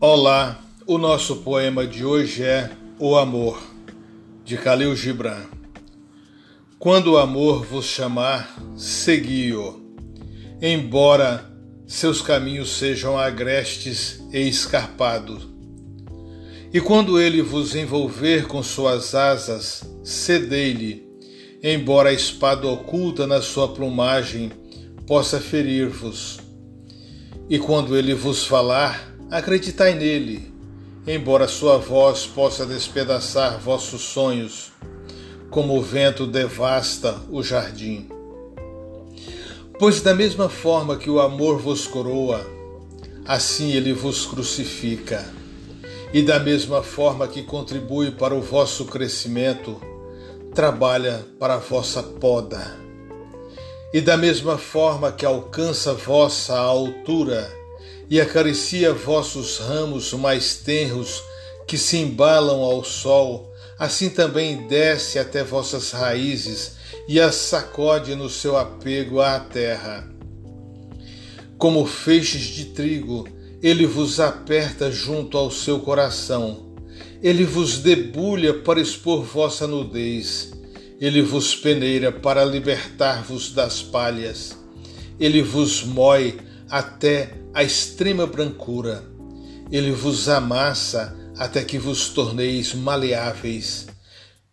Olá, o nosso poema de hoje é O Amor, de Khalil Gibran. Quando o amor vos chamar, segui-o, embora seus caminhos sejam agrestes e escarpados. E quando ele vos envolver com suas asas, cedei-lhe, embora a espada oculta na sua plumagem possa ferir-vos. E quando ele vos falar, Acreditai nele, embora sua voz possa despedaçar vossos sonhos, como o vento devasta o jardim. Pois da mesma forma que o amor vos coroa, assim ele vos crucifica. E da mesma forma que contribui para o vosso crescimento, trabalha para a vossa poda. E da mesma forma que alcança vossa altura, e acaricia vossos ramos mais tenros que se embalam ao sol, assim também desce até vossas raízes e as sacode no seu apego à terra. Como feixes de trigo, ele vos aperta junto ao seu coração. Ele vos debulha para expor vossa nudez. Ele vos peneira para libertar-vos das palhas. Ele vos moe até a extrema brancura. Ele vos amassa até que vos torneis maleáveis.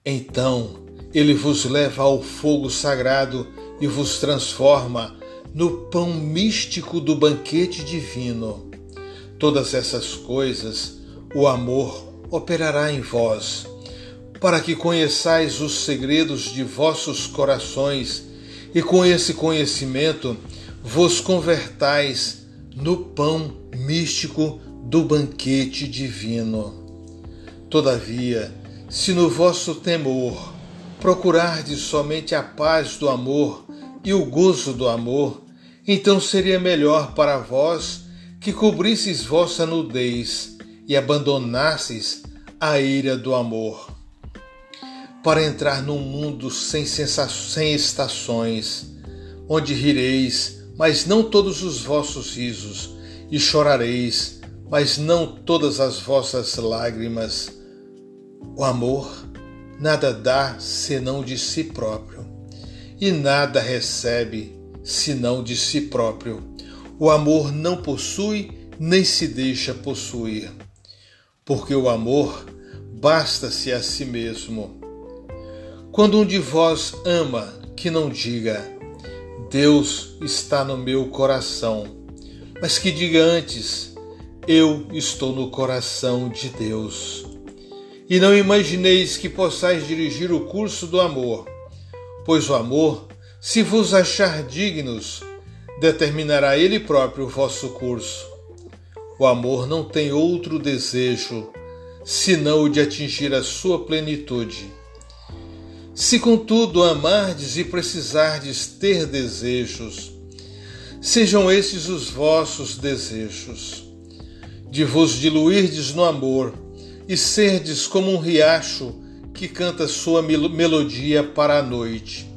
Então ele vos leva ao fogo sagrado e vos transforma no pão místico do banquete divino. Todas essas coisas o amor operará em vós, para que conheçais os segredos de vossos corações e com esse conhecimento vos convertais no pão místico do banquete divino. Todavia, se no vosso temor procurardes somente a paz do amor e o gozo do amor, então seria melhor para vós que cobrisseis vossa nudez e abandonasseis a ira do amor. Para entrar num mundo sem, sem estações, onde rireis mas não todos os vossos risos, e chorareis, mas não todas as vossas lágrimas. O amor nada dá senão de si próprio, e nada recebe senão de si próprio. O amor não possui nem se deixa possuir, porque o amor basta-se a si mesmo. Quando um de vós ama, que não diga, Deus está no meu coração, mas que diga antes: Eu estou no coração de Deus. E não imagineis que possais dirigir o curso do amor, pois o amor, se vos achar dignos, determinará ele próprio o vosso curso. O amor não tem outro desejo senão o de atingir a sua plenitude se contudo amardes e precisardes ter desejos, sejam esses os vossos desejos, de vos diluirdes no amor e serdes como um riacho que canta sua melodia para a noite,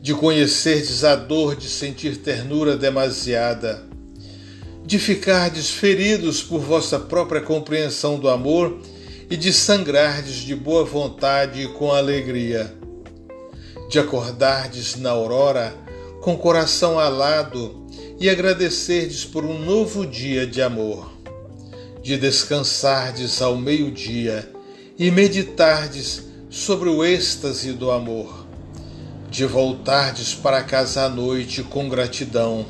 de conhecerdes a dor de sentir ternura demasiada, de ficardes feridos por vossa própria compreensão do amor e de sangrardes de boa vontade e com alegria, de acordardes na aurora com coração alado e agradecerdes por um novo dia de amor, de descansardes ao meio-dia e meditardes sobre o êxtase do amor, de voltardes para casa à noite com gratidão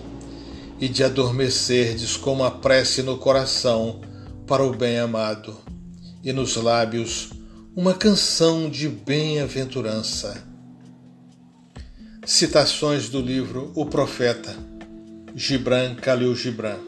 e de adormecerdes com uma prece no coração para o bem-amado e nos lábios uma canção de bem-aventurança. Citações do livro O Profeta, Gibran Khalil Gibran.